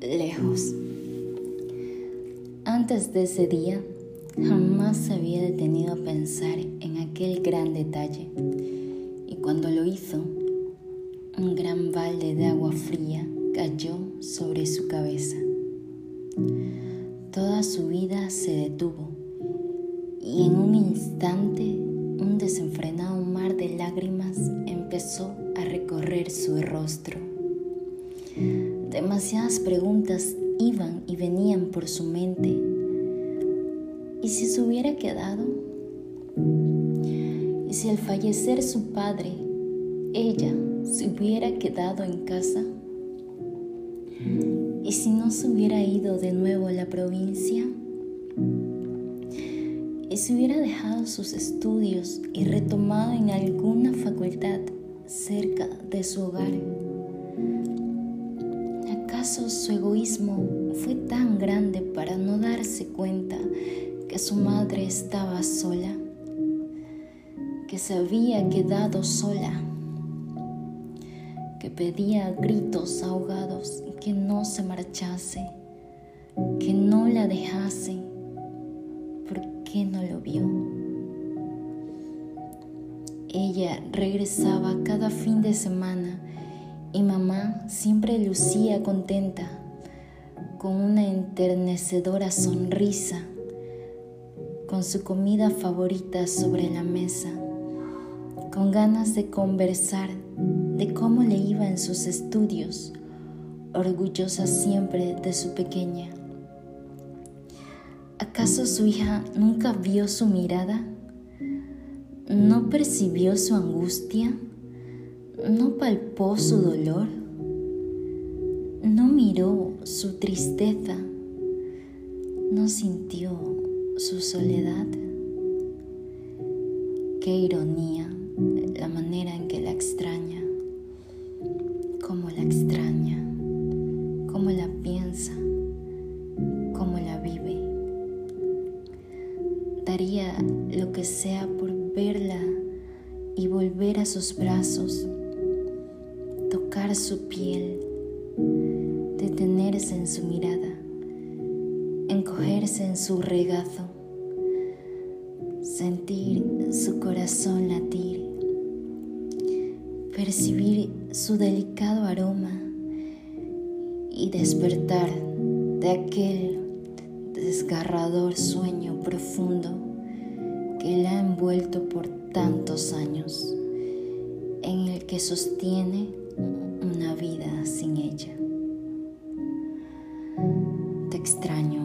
lejos. Antes de ese día, jamás se había detenido a pensar en aquel gran detalle. Y cuando lo hizo, un gran balde de agua fría cayó sobre su cabeza. Toda su vida se detuvo y en un instante un desenfrenado mar de lágrimas empezó a recorrer su rostro. Demasiadas preguntas iban y venían por su mente. ¿Y si se hubiera quedado? ¿Y si al fallecer su padre, ella se hubiera quedado en casa? ¿Y si no se hubiera ido de nuevo a la provincia? ¿Y si hubiera dejado sus estudios y retomado en alguna facultad cerca de su hogar? Su egoísmo fue tan grande para no darse cuenta que su madre estaba sola, que se había quedado sola, que pedía gritos ahogados que no se marchase, que no la dejase? ¿Por qué no lo vio? Ella regresaba cada fin de semana y mamá siempre lucía contenta, con una enternecedora sonrisa, con su comida favorita sobre la mesa, con ganas de conversar de cómo le iba en sus estudios, orgullosa siempre de su pequeña. ¿Acaso su hija nunca vio su mirada? ¿No percibió su angustia? No palpó su dolor, no miró su tristeza, no sintió su soledad. Qué ironía la manera en que la extraña, cómo la extraña, cómo la piensa, cómo la vive. Daría lo que sea por verla y volver a sus brazos su piel, detenerse en su mirada, encogerse en su regazo, sentir su corazón latir, percibir su delicado aroma y despertar de aquel desgarrador sueño profundo que la ha envuelto por tantos años, en el que sostiene una vida sin ella. Te extraño.